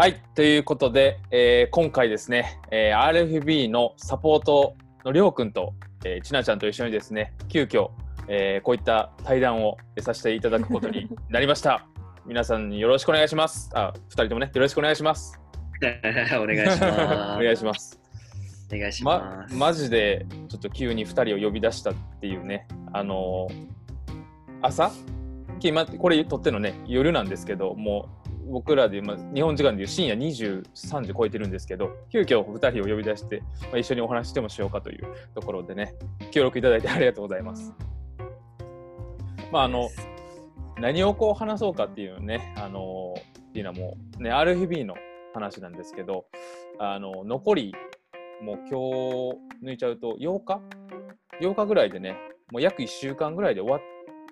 はい、ということで、えー今回ですね、えー RFB のサポートのりょうくんと、えーちなちゃんと一緒にですね、急遽、えーこういった対談をさせていただくことになりました。皆さんによろしくお願いします。あ、二人ともね、よろしくお願いします。お願いします。お願いします。お願いしまま、す。マジでちょっと急に2人を呼び出したっていうね、あのー朝？今これ撮ってるのね、夜なんですけど、もう僕らで、まあ、日本時間でいう深夜23時超えてるんですけど、急遽2人を呼び出して、まあ、一緒にお話ししてもしようかというところでね、協力いただいてありがとうございます。まあ、あの、何をこう話そうかっていうね、あのーっていうのはもう、ね、RFB の話なんですけど、あの残りもう今日抜いちゃうと8日 ?8 日ぐらいでね、もう約1週間ぐらいで終わっ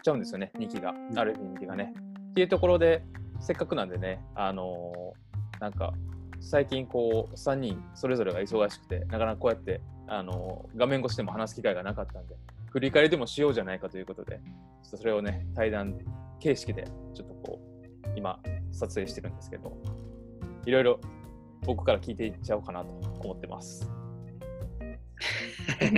ちゃうんですよね、2期が、ある2期がね。っていうところで、せっかくなんでね、あのーなんか、最近こう、3人それぞれが忙しくて、なかなかこうやって、あのー画面越しでも話す機会がなかったんで、振り返りでもしようじゃないかということで、ちょっとそれをね、対談形式で、ちょっとこう、今、撮影してるんですけど、いろいろ僕から聞いていっちゃおうかなと思ってます。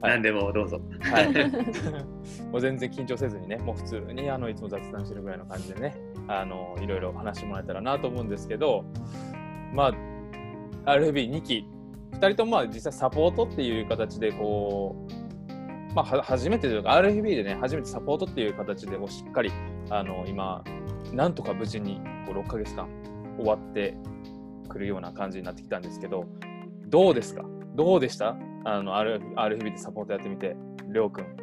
何でもどうぞ。はい、もう全然緊張せずにね、もう普通にあのいつも雑談してるぐらいの感じでね、あのいろいろ話してもらえたらなと思うんですけど、まあ、RFB2 期、2人ともまあ実際サポートっていう形でこう、まあ、初めてというか RFB でね、初めてサポートっていう形でこうしっかりあの今、なんとか無事にこう6ヶ月間終わってくるような感じになってきたんですけど、どうですか？どうでした？あの RFB でサポートやってみて、りょうくん。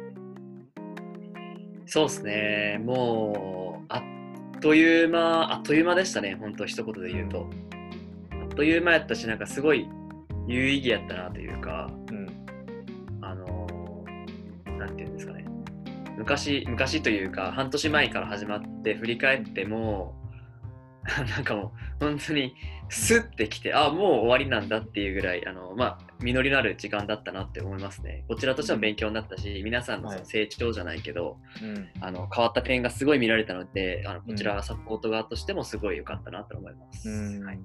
そうですね。もう、あっという間、あっという間でしたね。本当一言で言うと。あっという間やったし、なんかすごい有意義やったなというか、うん。あのーなんていうんですかね。昔、昔というか、半年前から始まって振り返っても、なんかもう、本当に、スッてきて、あ、もう終わりなんだっていうぐらい、あの、まあ、実りのある時間だったなって思いますね。こちらとしても勉強になったし、皆さんのその成長じゃないけど、うん。あの変わった点がすごい見られたので、あのこちらサポート側としてもすごい良かったなと思います。うんはい、ま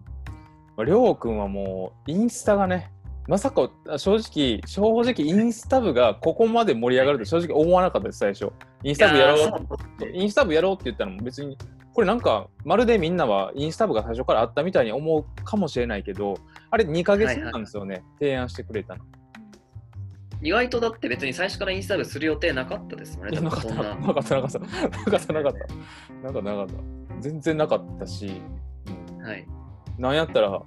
ありょうくんはもう、インスタがね、まさか、あ正直、正直、インスタ部がここまで盛り上がると正直思わなかったです、最初。インスタ部やろうインスタ部やろうって言ったのも別に、これなんか、まるでみんなはインスタ部が最初からあったみたいに思うかもしれないけど、あれ2ヶ月なんですよね、提案してくれたの。意外とだって別に最初からインスタ部する予定なかったですもんね。なかった、多分そんななかった、なかった、なかった、なかった、なんかなかった。全然なかったし、うんはい。なんやったら、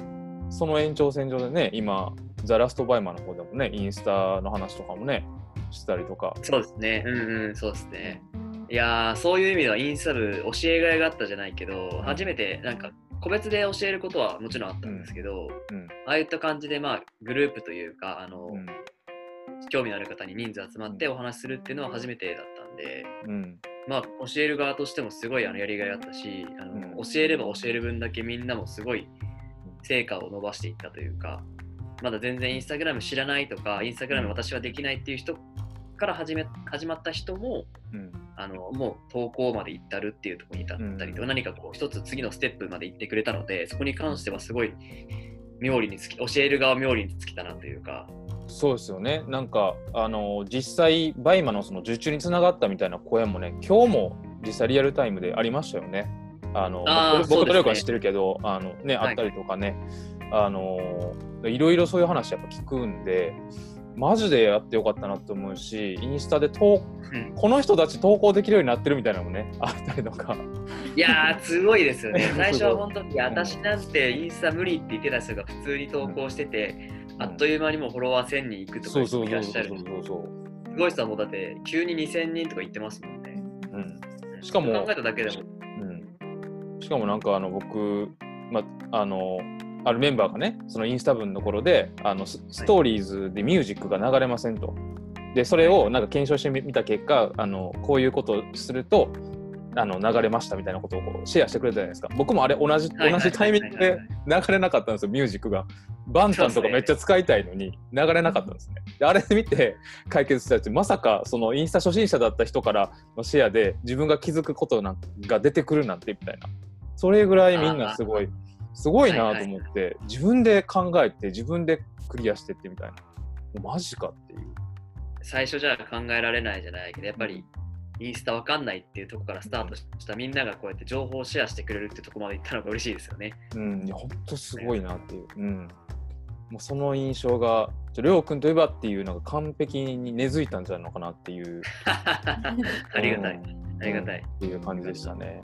その延長線上でね、今、ザ・ラストバイマーの方でもね、インスタの話とかもね、してたりとか。そうですね。うんうん、そうですね。いやー、そういう意味ではインスタ部教えがいがあったじゃないけど、初めてなんか個別で教えることはもちろんあったんですけど、うん。ああいった感じでまあグループというか、あの、うん。興味のある方に人数集まってお話しするっていうのは初めてだったんで、うん。まあ、教える側としてもすごいあのやりがいあったしあの、うん教えれば教える分だけみんなもすごい成果を伸ばしていったというかまだ全然インスタグラム知らないとかインスタグラム私はできないっていう人から始め始まった人もうん。あのもう投稿まで行ったるっていうところに至ったりとか、何かこう一つ次のステップまで行ってくれたのでそこに関してはすごい冥利につき教える側冥利につきたなというか。そうですよね。なんか、あの、実際、バイマのその受注につながったみたいな声もね、今日も実際リアルタイムでありましたよね。あの、僕僕とそうですね。りょうくんは知ってるけど、あの、ね、はい。あったりとかね、あの、いろいろそういう話やっぱ聞くんで、マジでやってよかったなと思うし、インスタで投うんこの人たち投稿できるようになってるみたいなのもね、あったりとか。いやー、すごいですよね。最初は本当に、私なんてインスタ無理って言ってた人が普通に投稿してて、うんあっという間にもうフォロワー1000人いくとかいらっしゃる。すごい人はもうだって、急に2000人とか言ってますもんね。うん。しかも考えただけでも。うん、しかもなんかあの僕、まあのあるメンバーがねそのインスタ分のところであのスストーリーズでミュージックが流れませんと。でそれをなんか検証してみた結果あのこういうことをするとあの流れましたみたいなことをこうシェアしてくれたじゃないですか。僕もあれ同じはい同じタイミングで流れなかったんですよミュージックが。バンタンとかめっちゃ使いたいのに流れなかったんですね。であれ見て解決したやつまさかそのインスタ初心者だった人からのシェアで自分が気づくことなんが出てくるなんてみたいな。それぐらいみんなすごいあすごいなと思って、自分で考えて自分でクリアしてってみたいな。もうマジかっていう。最初じゃあ考えられないじゃないけどやっぱりインスタわかんないっていうところからスタートしたみんながこうやって情報をシェアしてくれるってところまで行ったのが嬉しいですよね。うんいやほんとすごいなっていう、うん、もうその印象がりょうくんといえばっていうのが完璧に根付いたんじゃないのかなっていう。ありがたい。うん。ありがたい。うん。っていう感じでしたね。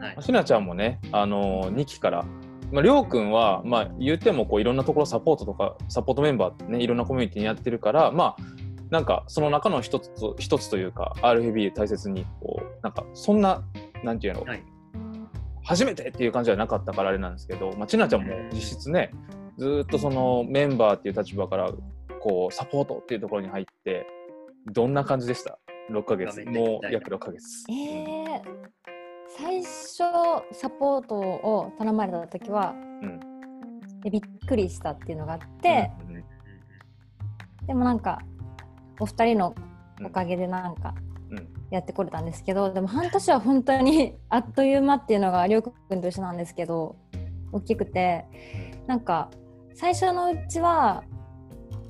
はい。しなちゃんもね、あの2期から、まあ、りょうくんは、まあ、言ってもこういろんなところサポートとか、サポートメンバーね、いろんなコミュニティにやってるから、まあ、なんかその中の一つと一つというか、RFB 大切に、こう、なんかそんな、なんていうの、はい初めてっていう感じじゃなかったからあれなんですけど、まあ、ちなちゃんも実質ね、ずーっとそのメンバーっていう立場から、こう、サポートっていうところに入って、どんな感じでした ?6 ヶ月。もう約6ヶ月。えー、最初サポートを頼まれた時は、うん。でびっくりしたっていうのがあって、うんうんでもなんかお二人のおかげでなんかうん。やってこれたんですけど、でも半年は本当に あっという間っていうのがりょうくんと一緒なんですけど大きくてなんか最初のうちは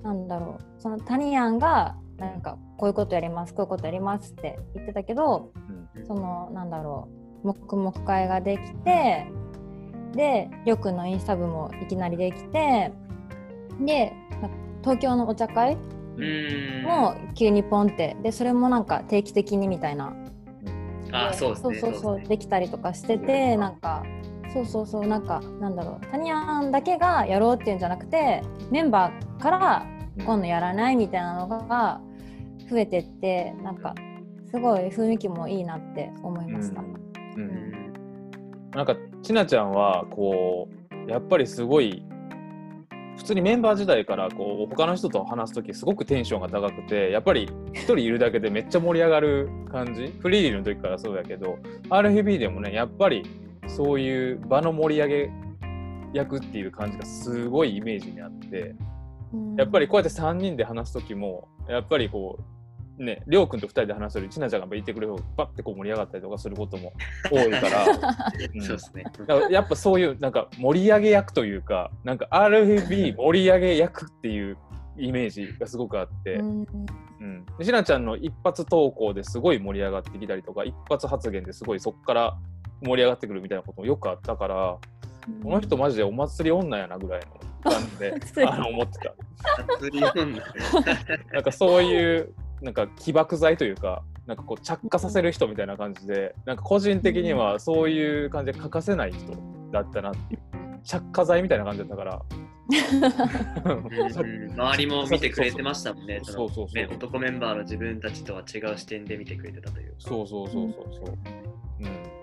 なんだろうそのタニアンがなんかこういうことやりますこういうことやりますって言ってたけどうん。そのなんだろう黙々会ができてでりょうくんのインスタ部もいきなりできてでな東京のお茶会。も急にポンってでそれもなんか定期的にみたいなあ、そう。そうそうそうできたりとかしててなんかそうそうそうなんかなんだろうタニアンだけがやろうっていうんじゃなくてメンバーから今度やらないみたいなのが増えてってなんかすごい雰囲気もいいなって思いました。ううん。んなんかちなちゃんはこうやっぱりすごい普通にメンバー時代からこう他の人と話す時すごくテンションが高くてやっぱり一人いるだけでめっちゃ盛り上がる感じ。フリーリーの時からそうやけど RFB でもねやっぱりそういう場の盛り上げ役っていう感じがすごいイメージにあってやっぱりこうやって3人で話す時もやっぱりこうねりょうくんと2人で話すよりちなちゃんがやってくれる方がバッてこう盛り上がったりとかすることも多いから。うん。そうですね。やっぱそういうなんか盛り上げ役というかなんか RFB 盛り上げ役っていうイメージがすごくあって、うん。うん、でしなちゃんの一発投稿ですごい盛り上がってきたりとか一発発言ですごいそこから盛り上がってくるみたいなこともよくあったからこの人マジでお祭り女やなぐらいの感じで あの思ってた。なんかそういうなんか起爆剤というかなんかこう着火させる人みたいな感じでなんか個人的にはそういう感じで欠かせない人だったなっていう着火剤みたいな感じだったからうん周りも見てくれてましたもんね。そうそうそう男メンバーの自分たちとは違う視点で見てくれてたというか。そうそうそうそうそう。うん。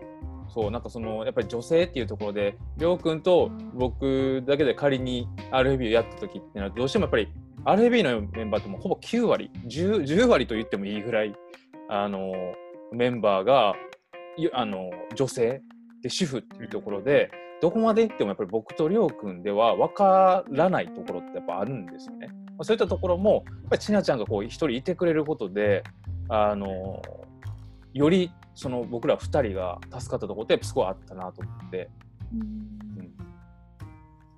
そうなんかそのやっぱり女性っていうところでりょうくんと僕だけで仮に RFB をやった時ってなるとどうしてもやっぱり RFB のメンバーってもうほぼ9割 10, 10割と言ってもいいぐらいあのメンバーがあの女性で主婦っていうところでどこまで行ってもやっぱり僕とりょうくんでは分からないところってやっぱあるんですよね。そういったところもやっぱりちなちゃんがこう一人いてくれることであのよりその僕ら2人が助かったところってすごいあったなと思って、うん、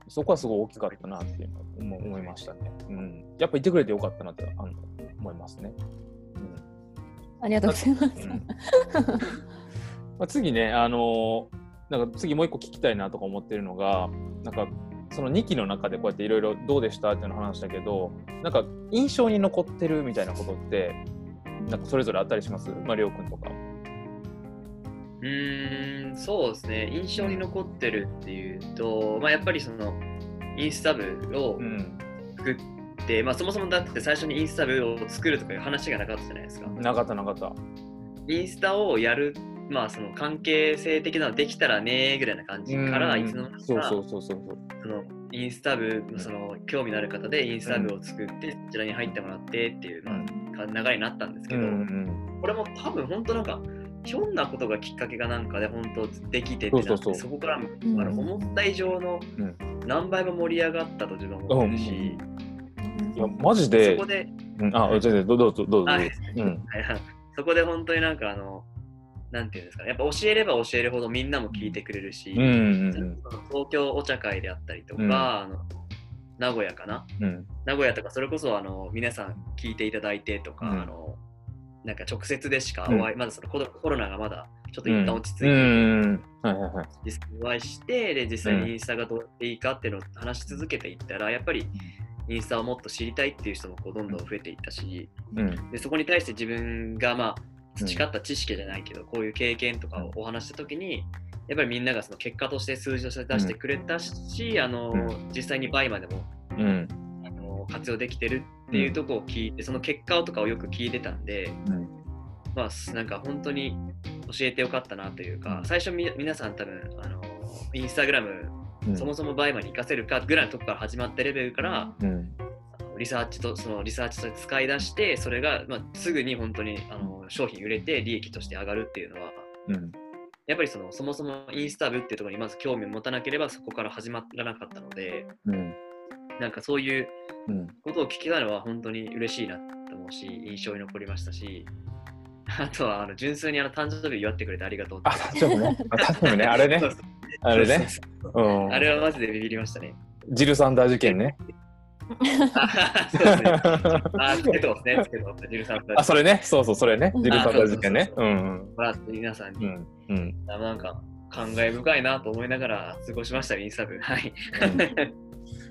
そこはすごい大きかったなっていうのは思思いましたね、うん。やっぱいてくれてよかったなってあの思いますね。うんありがとうございます。うんまあ、次ね、あのなんか次もう一個聞きたいなとか思ってるのが、なんかその2期の中でこうやっていろいろどうでしたっていうのを話したけど、なんか印象に残ってるみたいなことって、なんかそれぞれあったりします？まあ、りょうくんとか。うーん、そうですね。印象に残ってるっていうと、まあ、やっぱりその、インスタ部をうん。作って、まあ、そもそもだって最初にインスタ部を作るとかいう話がなかったじゃないですか。なかったなかった。インスタをやる、まあ、その関係性的なのできたらねぐらいな感じから、うんいつの間にかそうそうそうそうそう。そのインスタ部んのその興味のある方でインスタ部を作って、そちらに入ってもらってっていう、まあ、流れになったんですけど、うんうんこれも多分本当なんかひょんなことがきっかけがなんかで本当できてってなってそこから、ん。あの思った以上のうん。何倍も盛り上がったと自分は思ってるし、いや、マジでそこ、で、うん、あ、全然、どうぞどうぞどうん。はいはい。そこで本当になんかあのなんていうんですかね、やっぱ教えれば教えるほどみんなも聞いてくれるし、うんうん。その東京お茶会であったりとか、うん。あの名古屋かな。うん。名古屋とかそれこそあの皆さん聞いていただいてとか、うん。あのなんか直接でしかお会い、まだそのコロナがまだちょっとうん一旦落ち着いて、うん。はいはいはい実際にお会いしてで実際にインスタがどうやっていいかっていうのを話し続けていったらやっぱりインスタをもっと知りたいっていう人もこうどんどん増えていったしうん。でそこに対して自分がまあ培った知識じゃないけど、こういう経験とかをお話した時にやっぱりみんながその結果として数字として出してくれたし、あのうん。実際にバイマでもうん活用できてるっていうところを聞いて、その結果とかをよく聞いてたんで、うんまあなんか本当に教えてよかったなというか、最初み皆さん多分あのインスタグラムうん。そもそもバイマに活かせるかぐらいのとこから始まったレベルから、リサーチとそのリサーチとして使い出してそれが、まあ、すぐに本当にあの商品売れて利益として上がるっていうのはうん。やっぱりそのそもそもインスタ部っていうところにまず興味を持たなければそこから始まらなかったのでうん。なんかそういううんことを聞けたのは本当に嬉しいなと思うし印象に残りましたし あとはあの純粋にあの誕生日祝ってくれてありがとうあ誕生日ね。あ誕生日ね。あれね。あれね。あれはマジでビビりましたね。ジルサンダー事件ね。あそうですね。あ、つけとね、つけと。ジルさんと。あそれね。そうそうそれね。ジルサンダー事件ね。あうんうん。もらって皆さんに、うんなんか感慨深いなと思いながら過ごしました、インスタ部。はい。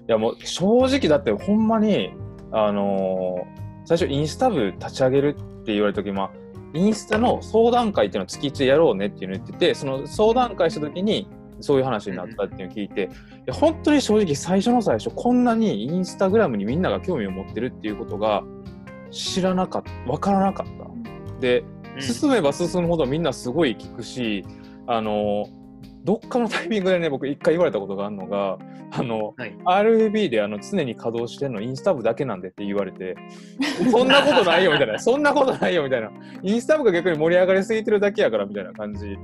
いやもう正直だってほんまにあのー最初インスタ部立ち上げるって言われた時まあインスタの相談会っていうのを月1でやろうねっていうのを言っててその相談会した時にそういう話になったっていうのを聞いて、いや本当に正直最初の最初こんなにインスタグラムにみんなが興味を持ってるっていうことが知らなかった分からなかった。で進めば進むほどみんなすごい聞くし、あのどっかのタイミングでね僕一回言われたことがあるのがあの、はい。RFB であの常に稼働してるのインスタ部だけなんでって言われてそんなことないよみたいな そんなことないよみたいな。インスタ部が逆に盛り上がりすぎてるだけやからみたいな感じ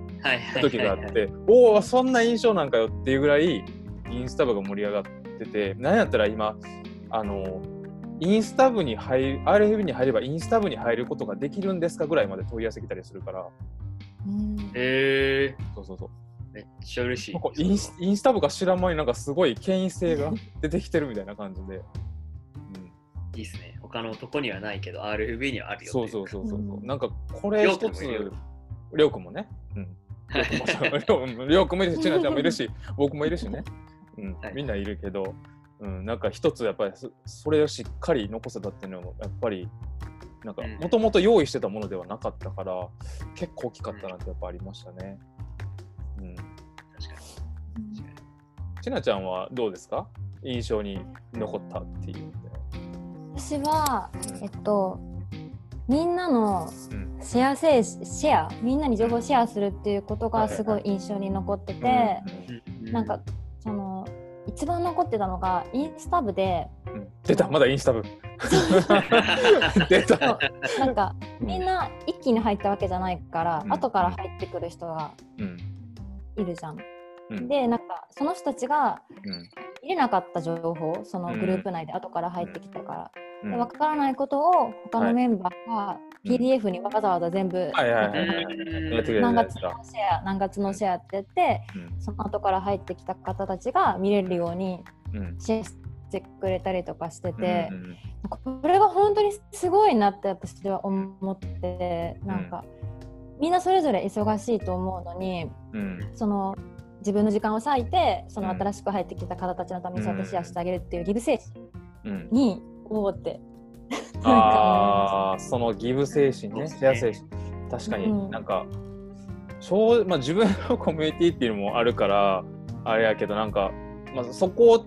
の時があっておおそんな印象なんかよっていうぐらいインスタ部が盛り上がっててなんやったら今あのインスタ部に入る RFB に入ればインスタ部に入ることができるんですかぐらいまで問い合わせ来たりするから。うん。えそうそうそう。ー、めっちゃ嬉しい。なんかインスインスタ部が知らん間になんかすごい権威性が 出てきてるみたいな感じで、うん、いいですね。他のとこにはないけど、RFB にはあるよそうそうそうそう、う。ん。なんかこれ一つりょうくんもね、うん、りょうくん もいるしちなちゃんもいるし僕もいるしね、うん。はい。みんないるけど、うん、なんか一つやっぱりそそれをしっかり残せたっていうのもやっぱりなんかうん。もともと用意してたものではなかったから結構大きかったなってやっぱありましたね。うん、確かに。確かちなちゃんはどうですか？印象に残ったっていう。私は、うん。えっと、みんなのうん。シェア精シェアみんなに情報をシェアするっていうことがすごい印象に残ってて、なんか、その一番残ってたのがインスタ部でうん。うん出た。まだインスタ部。出た。なんかみんな一気に入ったわけじゃないから、うん。後から入ってくる人がうんいるじゃん。うん。でなんかその人たちがうん。入れなかった情報そのグループ内で後から入ってきたから、うん。で分からないことを他のメンバーがうん。PDF にわざわざ全部、何月のシェア何月のシェアって言ってうん。その後から入ってきた方たちが見れるようにうん。シェアしてくれたりとかしててう、んこれが本当にすごいなって私は思ってなんか、みんなそれぞれ忙しいと思うのにうん。その自分の時間を割いてそのうん。新しく入ってきた方たちのためにそうやってシェアしてあげるっていうギブ精神うん。に思って。ああそのギブ精神ね。シェア精神。確かに。うん。なんかうまあ自分の コミュニティっていうのもあるからあれやけどなんか、まあ、そこ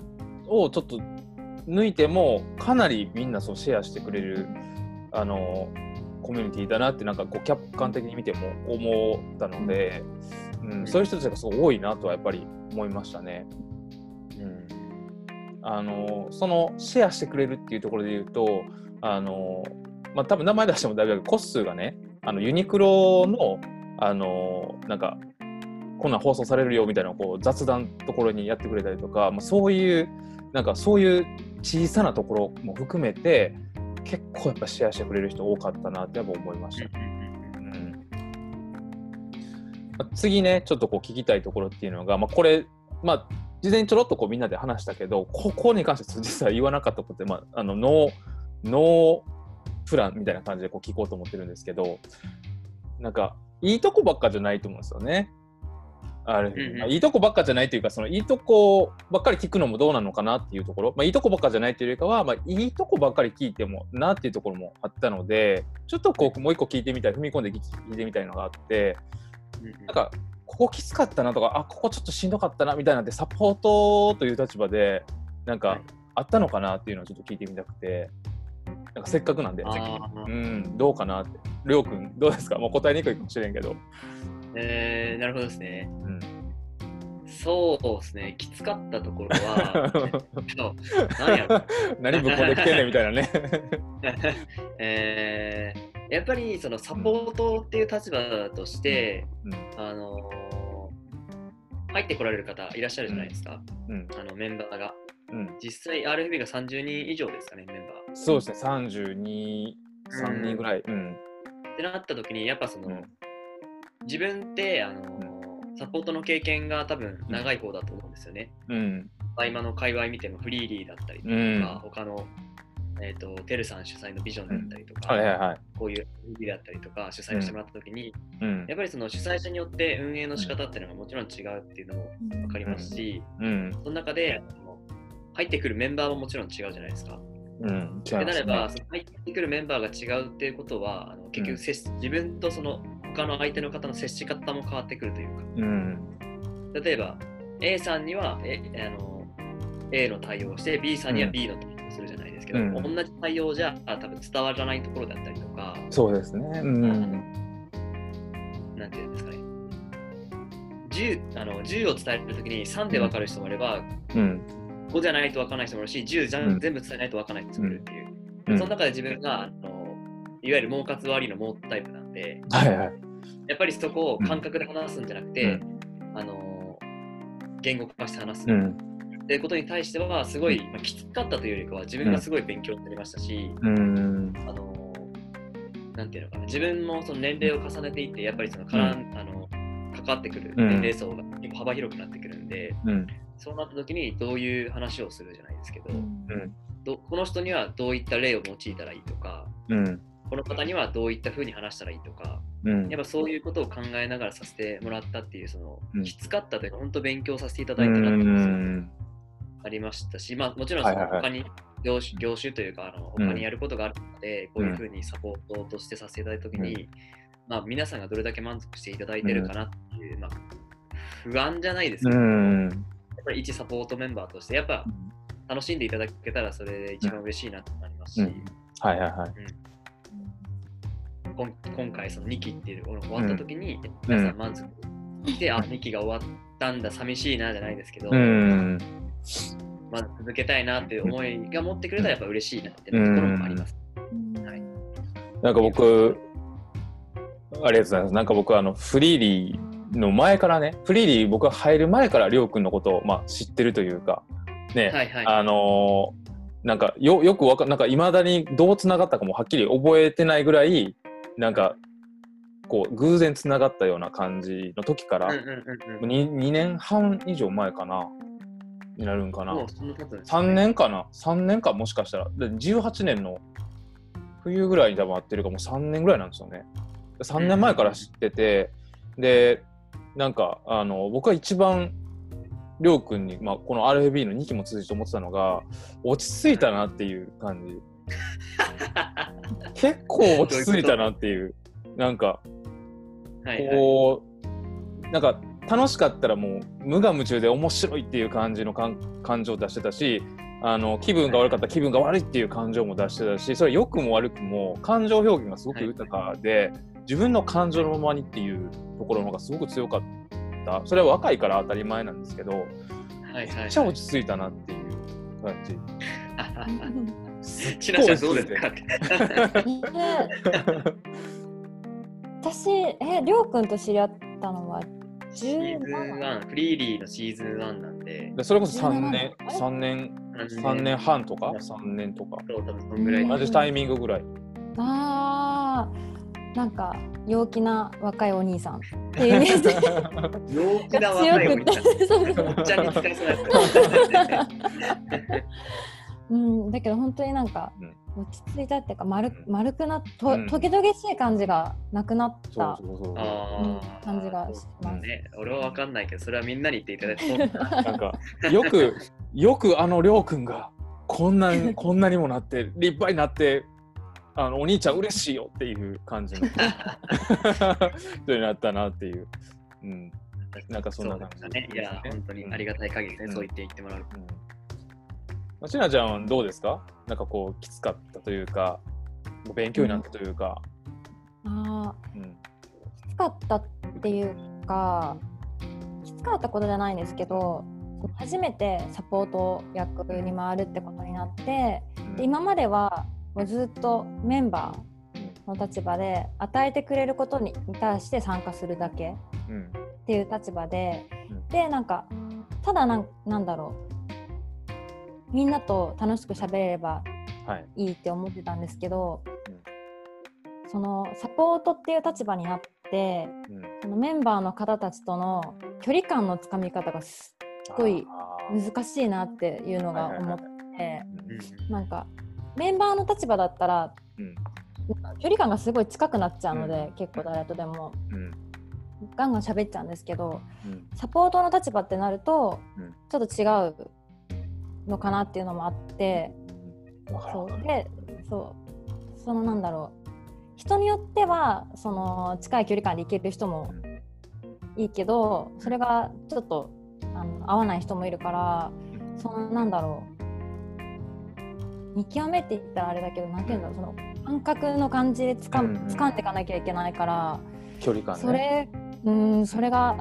をちょっと抜いてもかなりみんなそうシェアしてくれるあのコミュニティだなってなんかこう客観的に見ても思ったので、うん、そういう人たちがすごい多いなとはやっぱり思いましたね。うんあのそのシェアしてくれるっていうところで言うとあの、まあ、多分名前出しても大丈夫だけどコッスーがねあのユニクロのあのなんかこんなん放送されるよみたいなこう雑談ところにやってくれたりとか、まあ、そういうなんかそういう小さなところも含めて結構やっぱシェアしてくれる人多かったなってやっぱ思いました。うんまあ次ねちょっとこう聞きたいところっていうのが、まあ、これまあ事前にちょろっとこうみんなで話したけどここに関して実は言わなかったことって、まあ、あのノーノープランみたいな感じでこう聞こうと思ってるんですけどなんかいいとこばっかじゃないと思うんですよね。ある、うんうん。まあいいとこばっかじゃないというかそのいいとこばっかり聞くのもどうなのかなっていうところ、まあ、いいとこばっかじゃないというよりかは、まあ、いいとこばっかり聞いてもなっていうところもあったのでちょっとこうもう一個聞いてみたい踏み込んで聞聞いてみたいのがあってなんかここきつかったなとかあここちょっとしんどかったなみたいなんでサポートという立場でなんかはい。あったのかなっていうのをちょっと聞いてみたくてなんかせっかくなんでうんどうかなって。りょうくんどうですか？もう答えにくいかもしれんけど、えー、なるほどですね。うん、そうですね、きつかったところは、何やろ。何ぶっこんできてんねんみたいなね。えーやっぱりそのサポートっていう立場として、うん。あのー入ってこられる方いらっしゃるじゃないですか、うん。あのメンバーが。うん。実際 RFB が30人以上ですかね、メンバー。そうですね。32 3人ぐらい。うん。ってなった時にやっぱその、うん自分って、あのーサポートの経験が多分長い方だと思うんですよね。うん。合間の界隈見てもフリーリーだったりとか、うん。他の、えー、とテルさん主催のビジョンだったりとか、はいはいはい。こういうフリーだったりとか主催をしてもらった時に、うん。やっぱりその主催者によって運営の仕方っていうのがもちろん違うっていうのも分かりますし、うん。その中で入ってくるメンバーももちろん違うじゃないですか。うん。ってなれば、その入ってくるメンバーが違うっていうことは、あの結局自分とその他の相手の方の接し方も変わってくるというか、うん。例えば A さんにはえあの A の対応をして B さんには B の対応をするじゃないですけど、うん。同じ対応じゃあ多分伝わらないところだったりとか、そうですね。うん。なんていうんですかね。10, あの10を伝えるときに3で分かる人もいれば、うん。5じゃないと分からない人もいるし、10じゃうん。全部伝えないと分からない人もいるっていう。うん。その中で自分があのいわゆる毛髪割りの毛タイプなんで、はいはいやっぱりそこを感覚で話すんじゃなくて、うあの言語化して話す。うん。っていうことに対してはすごい、まあ、きつかったというよりかは自分がすごい勉強になりましたし、うん。あのなんていうのかな自分もその年齢を重ねていってやっぱりそのから、うんあの関わってくるうん。年齢層が結構幅広くなってくるんで、うん。そうなった時にどういう話をするじゃないですけど、うん。どこの人にはどういった例を用いたらいいとかうん。この方にはどういった風に話したらいいとかうん。やっぱそういうことを考えながらさせてもらったっていうその、うん。きつかったというか本当勉強させていただういたなっていうありましたし、まあ、もちろんその他に業種業種というかあのうん。他にやることがあるので、こういうふうにサポートとしてさせていただいたときに、まあ、皆さんがどれだけ満足していただいてるかなっていう、まあ、不安じゃないですけうど、やんっぱり一サポートメンバーとしてやっぱ楽しんでいただけたらそれで一番嬉しいなとなりますし、うん。はいはいはいこん今回その2期っていうのが終わったときに、皆さん満足して、あ2期が終わったんだ寂しいなじゃないですけど、うんまあ、続けたいなっていう思いが持ってくれたらやっぱ嬉しいなっていうところもあります。はいなんか僕、ありがとうございます。なんか僕、あの、フリーリーの前からね、フリーリー僕が入る前からりょうくんのことを、まあ、知ってるというか、ね、はいはい。あのーなんかよよくわかなんかいまだにどうつながったかもはっきり覚えてないぐらいなんかこう偶然つながったような感じの時から、うんうんうんうん。2, 2年半以上前かなになるんかな。もうそんな経つんですね。3年かな。3年かもしかしたら。で18年の冬ぐらいに多分会ってるかもう3年ぐらいなんですよね。3年前から知ってて、でなんかあの僕が一番りょうくんに、まあ、この RFB の2期も続いて思ってたのが落ち着いたなっていう感じ結構落ち着いたなっていうなんかはいはい。こうなんか楽しかったらもう無我夢中で面白いっていう感じの感感情を出してたしあの気分が悪かったら気分が悪いっていう感情も出してたしそれ良くも悪くも感情表現がすごく豊かで、自分の感情のままにっていうところの方がすごく強かったそれは若いから当たり前なんですけどはいはいめっちゃ落ち着いたなっていう感じ。ちなちゃんどうですか落ち着いて私、え、りょうくんと知り合ったのは、シーズン1、フリーリーのシーズン1なんで、でそれこそ3 17年。3年3 3年半とか？3年とか。そう、多分そんぐらい。うん同じタイミングぐらい。ああ、なんか陽気な若いお兄さん。っていうイメージ。陽気な若いお兄さん。そうそうおっちゃんに使いそうなや うん、だけど本当になんかうん落ち着いたっていうか丸うん丸くなっと、うんトゲトゲしい感じがなくなっそうたそうそうつ。あー感じがします。ね、俺は分かんないけど、それはみんなに言っていただいてそうだな。なんかよく よくあのりょうくんがこんなに こんなにもなって立派になってあのお兄ちゃん嬉しいよっていう感じの人になったなっていう。うんなんかそんな感じね。いや、本当にありがたい限りね、うんそう言って言ってもらう。うんまあしなちゃんはどうですか？なんかこうきつかったというか勉強になったというか。あうん。ーきつかったっていうかきつかったことじゃないんですけど初めてサポート役に回るってことになってで今まではもうずっとメンバーの立場で与えてくれることに対して参加するだけうん。っていう立場で、うん。でなんかただなんなんだろうみんなと楽しく喋れればはい。いいって思ってたんですけど、うん。そのサポートっていう立場になってうん。そのメンバーの方たちとの距離感のつかみ方がすっごい難しいなっていうのが思ってうんなんかメンバーの立場だったらうん。距離感がすごい近くなっちゃうので、結構誰とでも。うん。ガンガン喋っちゃうんですけどうん。サポートの立場ってなると、うん。ちょっと違うのかなっていうのもあってそう。でそう。そのなんだろう。人によってはその近い距離感で行ける人もいいけどそれがちょっとあの合わない人もいるからそのなんだろう。見極めって言ったらあれだけどなんていうんだろう。その感覚の感じでつかうん掴んでいかなきゃいけないから、距離感ね。それうんそれが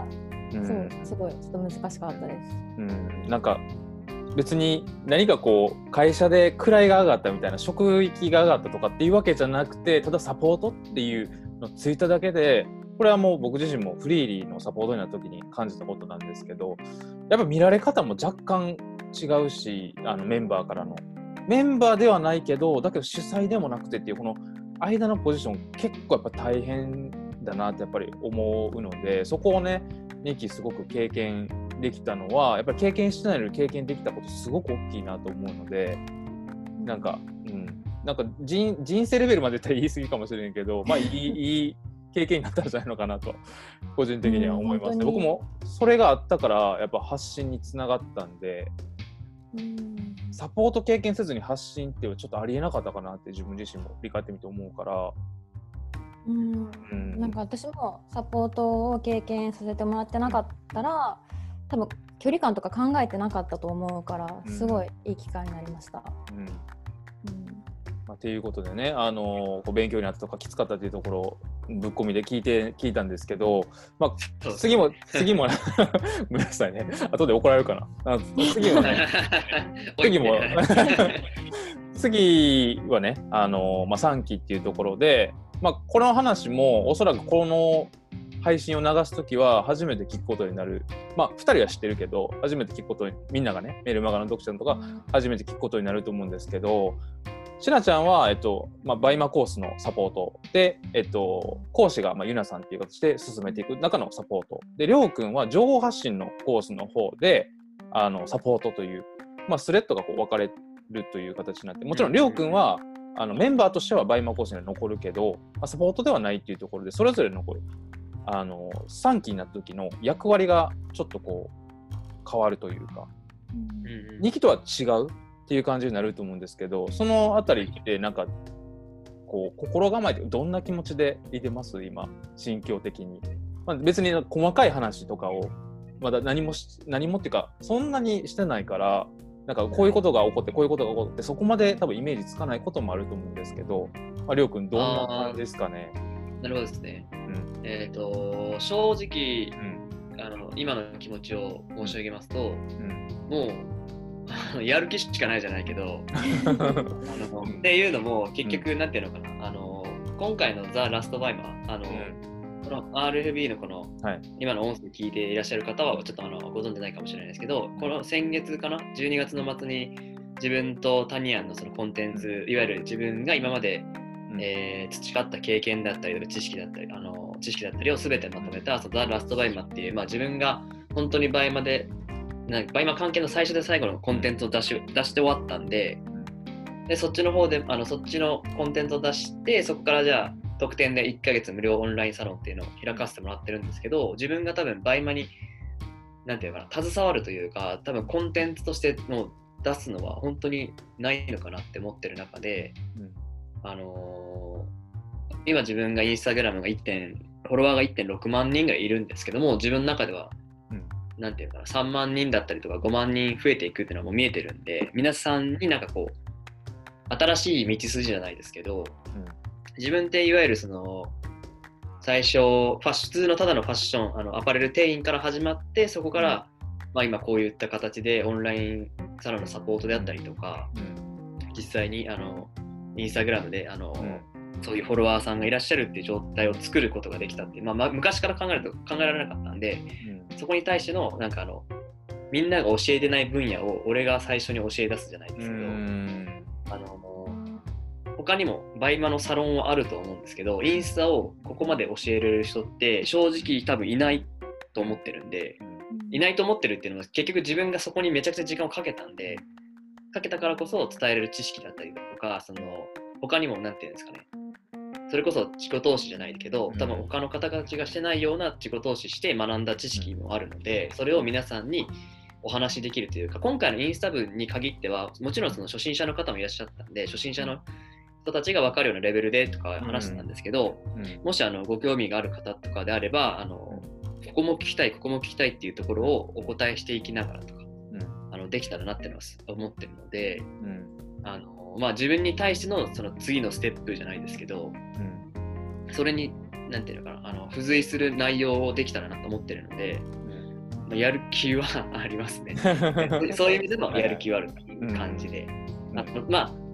うん。そうすごいちょっと難しかったです。うん、なんか別に何かこう会社で位が上がったみたいな職域が上がったとかっていうわけじゃなくてただサポートっていうのをついただけでこれはもう僕自身もフリーリーのサポートになった時に感じたことなんですけどやっぱ見られ方も若干違うしあのメンバーからの。メンバーではないけどだけど主催でもなくてっていうこの間のポジション結構やっぱ大変だなってやっぱり思うのでそこをね2期すごく経験できたのはやっぱり経験してないのに経験できたことすごく大きいなと思うのでなんか、うん、なんか人人生レベルまで言い過ぎかもしれんけど、まあいい いい経験になったんじゃないのかなと個人的には思います。ね。僕もそれがあったからやっぱ発信につながったんでうん。サポート経験せずに発信っていうちょっとありえなかったかなって自分自身も振り返ってみて思うから。うん。うん。なんか私もサポートを経験させてもらってなかったら多分距離感とか考えてなかったと思うからうん。すごいいい機会になりました。うん。うん。まあ、ということでね、あのこう勉強になったとかきつかったっていうところをぶっ込みで聞いて聞いたんですけど、まあ、次も次も ごめんなさいね。後で怒られるかな。あ 次もね次も次はね、あのまあ、3期っていうところで、まあ、この話もおそらくこの配信を流すときは初めて聞くことになる、まあ、2人は知ってるけど初めて聞くことにみんながねメルマガの読者とか初めて聞くことになると思うんですけどしなちゃんは、えっとまあ、バイマコースのサポートで、えっと、講師が、まあ、ゆなさんっていう形で進めていく中のサポート。でりょうくんは情報発信のコースの方であのサポートという、まあ、スレッドがこう分かれるという形になってもちろん。りょうくんはあのメンバーとしてはバイマコースには残るけど、まあ、サポートではないっていうところでそれぞれのこうあの3期になった時の役割がちょっとこう変わるというか。うん。2期とは違うっていう感じになると思うんですけどそのあたりってなんかこう心構えてどんな気持ちでいてます？今心境的に、まあ、別に細かい話とかをまだ何もし何もっていうかそんなにしてないからなんかこういうことが起こってこういうことが起こってそこまで多分イメージつかないこともあると思うんですけど、まあ、りょうくんどんな感じですかね？なるほどですね。うん。えっ、と、正直う、んあの今の気持ちを申し上げますと、うん。もう、やる気しかないじゃないけど、あのうん。っていうのも結局なんていうのかな、あの今回のザ・ラストバイマーあの、この RFB のこの、はい。今の音声聞いていらっしゃる方はちょっとあのご存じないかもしれないですけどこの先月かな12月の末に自分とタニアンのそのコンテンツいわゆる自分が今までうん。えー培った経験だったり知識だったりあの知識だったりを全てまとめたそのザ・ラストバイマっていう、まあ、自分が本当にバイマでなんかバイマ関係の最初で最後のコンテンツを出し出して終わったんででそっちの方であのそっちのコンテンツを出してそこからじゃあ特典で1ヶ月無料オンラインサロンっていうのを開かせてもらってるんですけど自分が多分バイマになんていうのかな携わるというか多分コンテンツとしての出すのは本当にないのかなって思ってる中で、うんあのー今自分がインスタグラムが1点フォロワーが1.6万人がいるんですけども自分の中では、うん。ていうのかな3万人だったりとか5万人増えていくっていうのはもう見えてるんで皆さんになんかこう新しい道筋じゃないですけど自分っていわゆるその最初ファッシ普通のただのファッションあのアパレル店員から始まってそこから、まあ、今こういった形でオンラインサロンのサポートであったりとかうん。実際にあのインスタグラムであの、うん。そういうフォロワーさんがいらっしゃるっていう状態を作ることができたっていう、まあまあ、昔から考えると考えられなかったんでうん。そこに対してのなんかあのみんなが教えてない分野を俺が最初に教え出すじゃないですけど、うん。あの他にもバイマのサロンはあると思うんですけどインスタをここまで教えれる人って正直多分いないと思ってるんでいないと思ってるっていうのは結局自分がそこにめちゃくちゃ時間をかけたんでかけたからこそ伝えれる知識だったりとかその他にも何て言うんですかね。それこそ自己投資じゃないけど多分他の方たちがしてないような自己投資して学んだ知識もあるのでそれを皆さんにお話しできるというか今回のインスタ部に限ってはもちろんその初心者の方もいらっしゃったんで初心者の人たちが分かるようなレベルでとか話してたんですけど、うん。もしあのご興味がある方とかであればあのここも聞きたいここも聞きたいっていうところをお答えしていきながらとかあのできたらなっていうのは思ってるのでうん。あの、まあ、自分に対してのその次のステップじゃないですけどうんそれになんていうのかなあの付随する内容をできたらなと思ってるので、まあやる気はありますね。そういう意味でのやる気はあるっていう感じで、あとまあ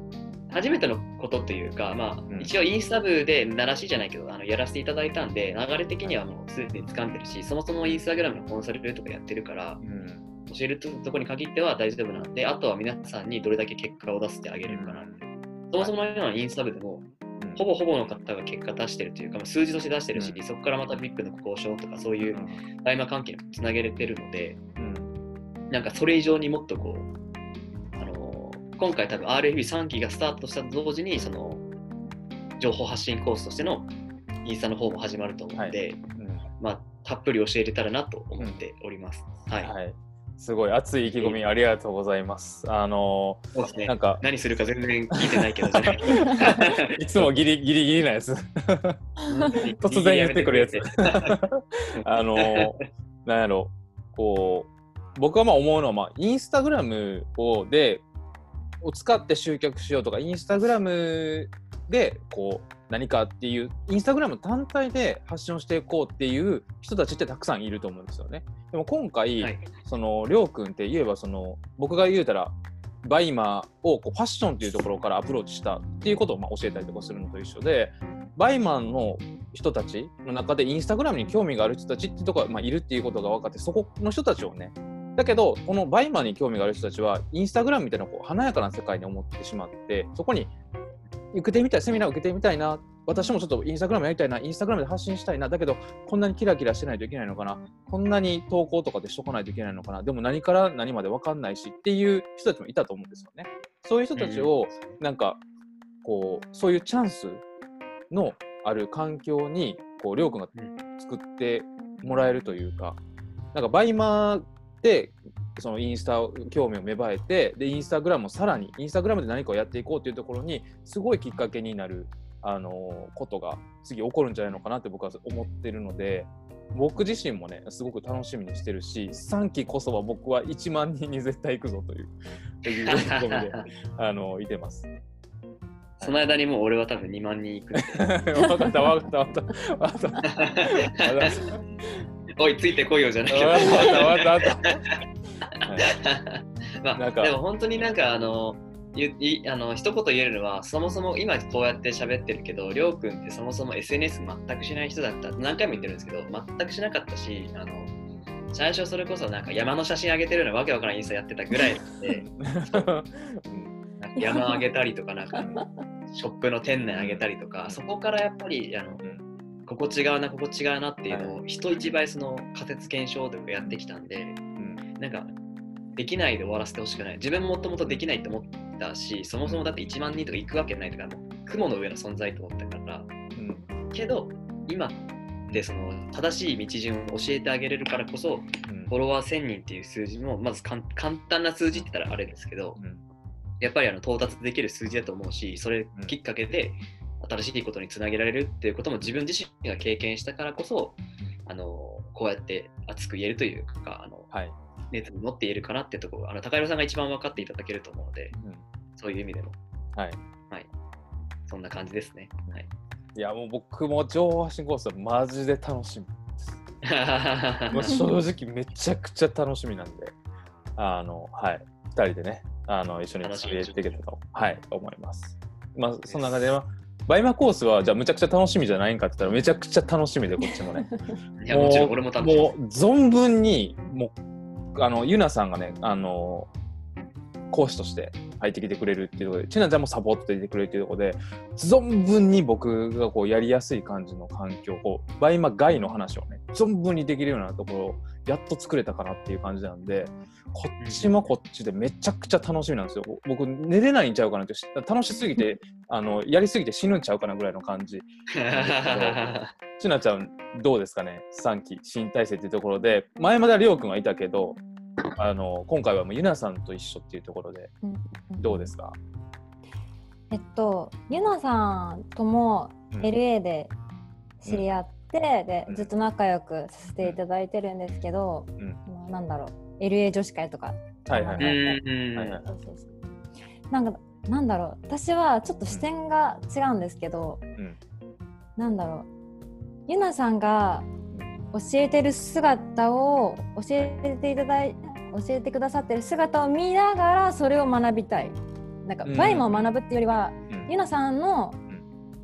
初めてのことというか、まうん。あ、一応インスタ部で鳴らしじゃないけどあのやらせていただいたんで流れ的にはもうすでに掴んでるしそもそもインスタグラムのコンサルとかやってるからうん教えるとこに限っては大丈夫なんであとは皆さんにどれだけ結果を出してあげれるかなってそもそものようなインスタ部でもうん。ほぼほぼの方が結果出してるというか、まあ数字として出してるし、うん。そこからまた VIP の交渉とかそういう大麻関係につなげれてるので、うん。なんかそれ以上にもっとこう、あのー今回多分 RFB3 期がスタートしたと同時に、その情報発信コースとしてのインスタの方も始まると思うので、うん。まあ、たっぷり教えれたらなと思っております。はい。はいすごい熱い意気込みありがとうございます。あのそうですねなんか何するか全然聞いてないけど、じゃないいつもギリギリギリなやつ。突然言ってくるやつ。あの、なんやろ、こう、僕はまあ思うのは、まあ、インスタグラムをで、を使って集客しようとか、インスタグラムで、こう、何かっていう、インスタグラム単体で発信をしていこうっていう人たちってたくさんいると思うんですよね。でも今回、はいその、りょうくんって言えば、その、僕が言うたら、バイマーをこうファッションっていうところからアプローチしたっていうことをまあ教えたりとかするのと一緒で、バイマンの人たちの中でインスタグラムに興味がある人たちってところが、まあ、いるっていうことが分かってそこの人たちをねだけどこのバイマンに興味がある人たちはインスタグラムみたいなこう華やかな世界に思ってしまってそこに受けてみたいセミナー受けてみたいな。私もちょっとインスタグラムやりたいな。インスタグラムで発信したいな。だけどこんなにキラキラしてないといけないのかな。こんなに投稿とかでしとかないといけないのかな。でも何から何まで分かんないしっていう人たちもいたと思うんですよね。そういう人たちをなんかこうそういうチャンスのある環境にこうりょうくんが作ってもらえるというか。なんかバイマーでそのインスタ興味を芽生えてでインスタグラムもさらにインスタグラムで何かをやっていこうというところにすごいきっかけになるあのことが次起こるんじゃないのかなって僕は思ってるので僕自身もねすごく楽しみにしてるし3期こそは僕は1万人に絶対行くぞというという意気込みで あのいてます。その間にもう俺は多分2万人いく分かった分かった分かった。分かったおい、ついてこいよじゃないけど。わかったわかったわかった。まあ、なんかでも本当になんかあのゆいあの一言言えるのはそもそも今こうやって喋ってるけどりょうくんってそもそも SNS 全くしない人だった何回も言ってるんですけど全くしなかったしあの最初それこそなんか山の写真上げてるようなわけわからんインスタやってたぐらいなんでなんか山上げたりとかなんかショップの店内上げたりとか、そこからやっぱりあの、うんここ違うなここ違うなっていうのを人一倍その仮説検証とかやってきたんでうん。なんかできないで終わらせてほしくない。自分もともとできないと思ったしそもそもだって1万人とか行くわけないとか雲の上の存在と思ったから。うん。けど今でその正しい道順を教えてあげれるからこそうん。フォロワー1000人っていう数字もまず簡単な数字って言ったらあれですけどうん。やっぱりあの到達できる数字だと思うしそれきっかけで新しいことにつなげられるっていうことも自分自身が経験したからこそあのこうやって熱く言えるというかあのはい。熱に持っているかなっていうところあの高弘さんが一番分かっていただけると思うのでうんそういう意味でもはい。そんな感じですね。はい、いやもう僕も情報発信コースはマジで楽しみです。もう正直めちゃくちゃ楽しみなんで、あの、はい、二人でね、あの、一緒に楽しみ作りていけたと、はい、思います。まあ、その中では、バイマコースは、じゃあ、むちゃくちゃ楽しみじゃないんかって言ったら、めちゃくちゃ楽しみで、こっちもね。いやもちろん俺も楽しみもう、存分に、もう、あの、ゆなさんがね、あの、講師として入ってきてくれるっていうところで、ちなちゃんもサポートでいてくれるっていうところで、存分に僕がこうやりやすい感じの環境、こう、バイマ外の話をね、存分にできるようなところをやっと作れたかなっていう感じなんで、こっちもこっちでめちゃくちゃ楽しみなんですよ。僕、寝れないんちゃうかなって、楽しすぎて、あの、やりすぎて死ぬんちゃうかなぐらいの感じ。ちなちゃん、どうですかね、3期、新体制っていうところで、前まではりょうくんはいたけど、あの今回はもうゆなさんと一緒っていうところで、どうですか、えっとゆなさんともうん。LA で知り合って、でうん。ずっと仲良くさせていただいてるんですけど、うん。まあなんだろう。LA 女子会とか。はいはいはい。なんかなんだろう。私はちょっと視点が違うんですけど、うん。なんだろう。ゆなさんが教えてる姿を教えていただい教えてくださってる姿を見ながらそれを学びたい。なんかうん。バイマを学ぶっていうよりは、うん。ゆなさんの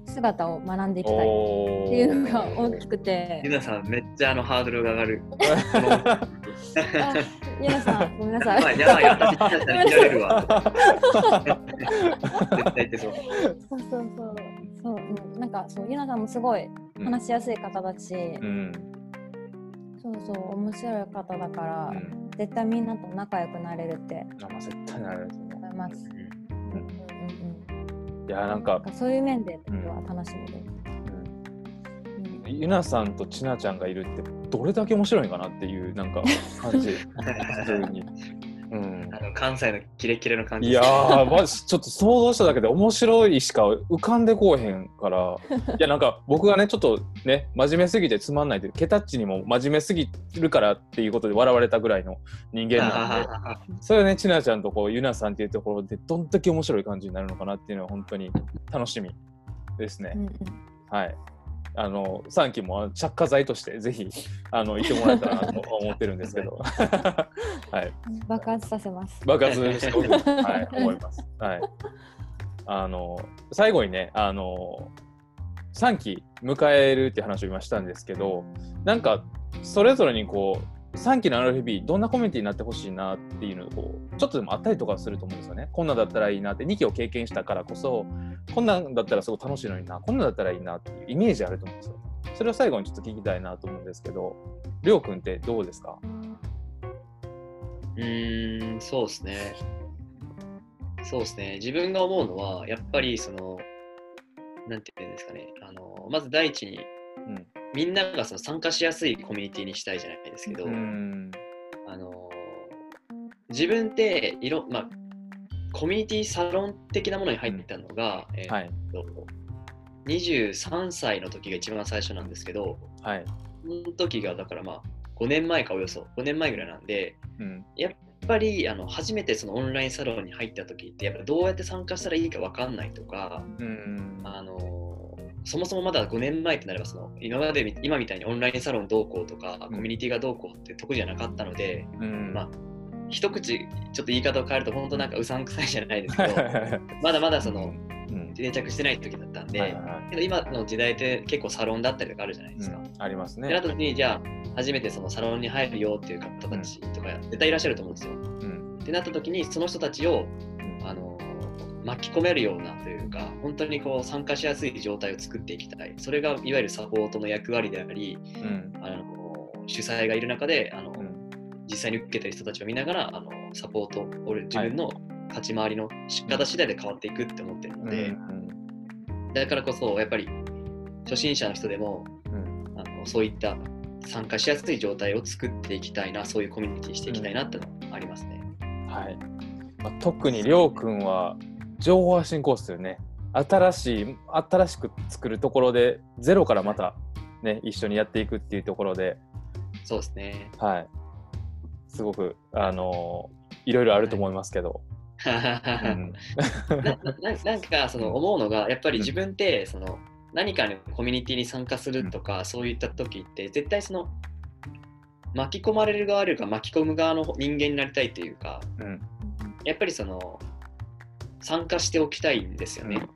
姿を学んでいきたい。っおていうのが大きくて。ゆなさんめっちゃあのハードルが上がる。あゆなさんごめんなさい。やばいやばい私ゆなさんに切られるわ。絶対言ってそう。そうそうそう。そう、うん、なんかそうゆなさんもすごい話しやすい方だし、うんそうそう面白い方だから、うん。絶対みんなと仲良くなれるって。あまあ絶対なるんですよね思います。うん。うんうんいやなんかなんかそういう面で僕は楽しみで。す。うん。うんゆなさんとちなちゃんがいるってどれだけ面白いんかなっていうなんか感じ。普通に、うん、あの関西のキレキレの感じ。いやーマジちょっと想像しただけで面白いしか浮かんでこうへんから いやなんか僕がねちょっとね真面目すぎてつまんないというケタッチにも真面目すぎるからっていうことで笑われたぐらいの人間なんでそれはねちなちゃんとこうゆなさんっていうところでどんだけ面白い感じになるのかなっていうのは本当に楽しみですね。うんうんはい。あの3期も着火剤としてぜひあのいてもらえたらなと思ってるんですけど、はい、爆発させます。爆発してはい、思います。はい。あの最後にね、あの3期迎えるって話を今したんですけど、なんかそれぞれにこう3期の RFB どんなコミュニティになってほしいなっていうのをこうちょっとでもあったりとかすると思うんですよね。こんなんだったらいいなって2期を経験したからこそこんなんだったらすごい楽しいのになこんなんだったらいいなっていうイメージあると思うんですよ。それを最後にちょっと聞きたいなと思うんですけど、りょうくんってどうですか？うーん、そうですね。そうですね。自分が思うのは、やっぱりその、なんて言うんですかね。あのまず第一に、うんみんながその参加しやすいコミュニティにしたいじゃないですけど、うん。あの自分っていろ、まあ、コミュニティサロン的なものに入ったのが、えーはい。と23歳の時が一番最初なんですけど、はい。その時がだからまあ5年前かおよそ5年前ぐらいなんで、うん。やっぱりあの初めてそのオンラインサロンに入った時ってやっぱどうやって参加したらいいか分かんないとか、うんあのそもそもまだ5年前ってなればその？今までみ今みたいにオンラインサロンどうこうとか、コミュニティがどうこうって得意じゃなかったのでうん。まあ一口ちょっと言い方を変えると本当なんかうさんくさいじゃないですけどまだまだそのうん。定着してない時だったんで、はいはいはい。けど今の時代って結構サロンだったりとかあるじゃないですか。うん。ありますでなっね。た時にじゃあ初めてそのサロンに入るよっていう方たちとか絶対いらっしゃると思うんですよ。うん。ってなった時にその人たちを巻き込めるようなというか本当にこう参加しやすい状態を作っていきたい。それがいわゆるサポートの役割でありうん。あの主催がいる中であの、うん。実際に受けてる人たちを見ながらあのサポートを自分の立ち回りの仕方次第で変わっていくって思ってるので、だからこそやっぱり初心者の人でもうん。あのそういった参加しやすい状態を作っていきたいなそういうコミュニティしていきたいなってのはありますね。はい。まあ、特にりょうくんは情報発信コースというね。新しい新しく作るところでゼロからまたね一緒にやっていくっていうところで。そうですね。はい。すごくあのいろいろあると思いますけど、うん。なんかその思うのがやっぱり自分ってその何かのコミュニティに参加するとかそういった時って絶対その巻き込まれる側よりか巻き込む側の人間になりたいというかうん。やっぱりその参加しておきたいんですよね。うん。っ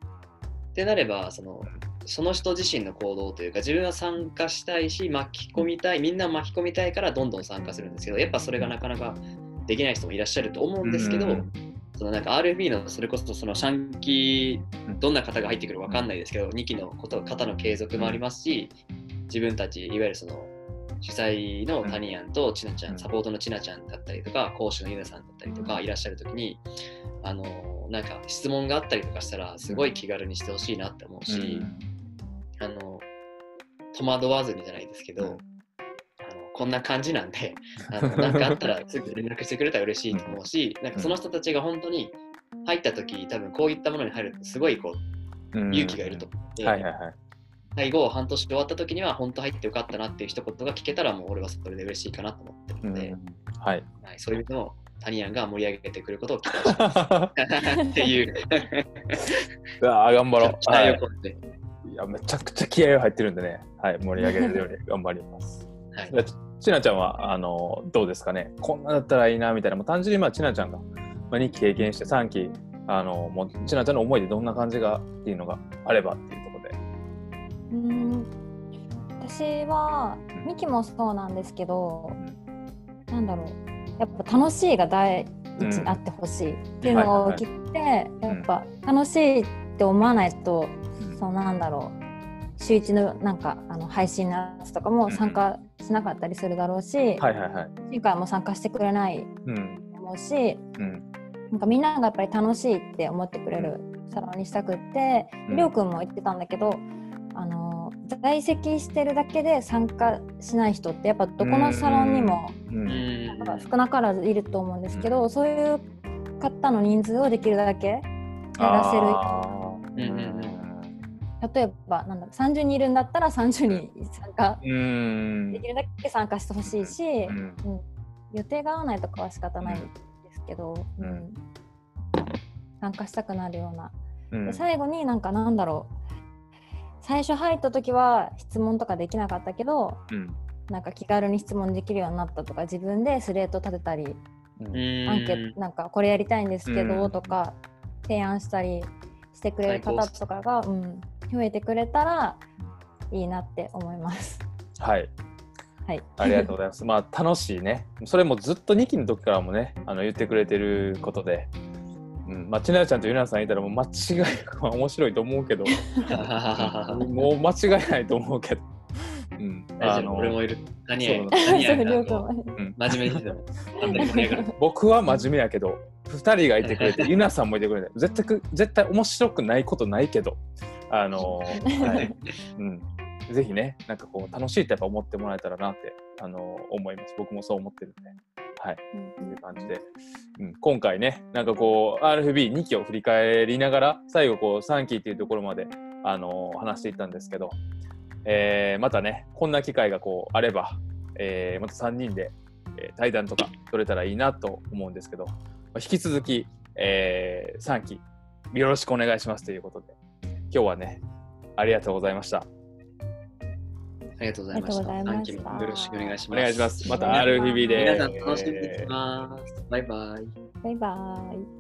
てなればそのその人自身の行動というか自分は参加したいし巻き込みたいみんな巻き込みたいからどんどん参加するんですけどやっぱそれがなかなかできない人もいらっしゃると思うんですけど、うん。そのなんか RFB のそれこそそのシャンキうんどんな方が入ってくるかわかんないですけど、2期のこと方の継続もありますし自分たちいわゆるその主催のタニアンとチナちゃうん。んサポートのチナちゃんだったりとか講師のユナさんだったりとかいらっしゃる時にあのなんか質問があったりとかしたらすごい気軽にしてほしいなって思うし、あの戸惑わずにじゃないですけど、うん。あのこんな感じなんで あのなんかあったらすぐ連絡してくれたら嬉しいと思うし、なんかその人たちが本当に入った時多分こういったものに入るとすごいこううん。勇気がいると思って、はいはいはい。最後半年終わった時には本当入ってよかったなっていう一言が聞けたらもう俺はそれで嬉しいかなと思ってるので、はい。はい、そういうのをタニアンが盛り上げてくることを期待します。っていう。うわー頑張ろう、期待をは込めて、い、いやめちゃくちゃ気合が入ってるんでね、はい、盛り上げれるように 頑張ります。はい。ちちなちゃんはあのどうですかね。こんなだったらいいなみたいな。もう単純にまあちなちゃんが、まあ、2期経験して3期あのもうちなちゃんの思いでどんな感じがっていうのがあればっていうところで。うん。私はミキもそうなんですけど、なんだろうやっぱ楽しいが第一にあってほしいっていうのを聞いて、やっぱ楽しいって思わないと、そうなんだろう週一のなんかあの配信のやつとかも参加しなかったりするだろうし、はいはいはい。今回も参加してくれないうん。と思うしうん。なんかみんながやっぱり楽しいって思ってくれるサロンにしたくって、うん。りょうくんも言ってたんだけどあの在籍してるだけで参加しない人ってやっぱどこのサロンにもうん。うん。なんか少なからずいると思うんですけど、そういう方の人数をできるだけ減らせるあー。うんうんうん。例えばなんだろう30人いるんだったら30人参加うん。できるだけ参加してほしいし、うん。うん。予定が合わないとかは仕方ないんですけど、うん。うん。参加したくなるような。うん。で最後になんかなんだろう。最初入った時は質問とかできなかったけどうんなんか気軽に質問できるようになったとか自分でスレート立てたりうん。アンケートなんかこれやりたいんですけど、うん。とか提案したりしてくれる方とかが、うん、増えてくれたらいいなって思います。はい。はい、ありがとうございます。まあ楽しいね。それもずっと2期の時からもね、あの言ってくれてることで、うん、まあちなよちゃんとゆなさんいたらもう間違いなく面白いと思うけど、もう間違いないと思うけど、うん、大丈夫、俺もいる。何や何や真面目にしても。僕は真面目やけど、2人がいてくれて、ゆなさんもいてくれて、絶対く絶対面白くないことないけど、あの、はい。うん、ぜひね、なんかこう楽しいってやっぱ思ってもらえたらなって、あの思います。僕もそう思ってるんで。はい。という感じで、うん、今回ね、なんかこう、RFB2 期を振り返りながら、最後こう3期っていうところまで、あの話していったんですけど、えーまたね、こんな機会がこうあれば、えーまた3人で、えー対談とか取れたらいいなと思うんですけど、まあ引き続き、え3期よろしくお願いしますということで、今日はね、ありがとうございました。ありがとうございました。ありがとうございました短期もよろしくお願いします。お願いします。またありがとう RFB で。皆さん楽しんできます。バイバイ。バイバイ。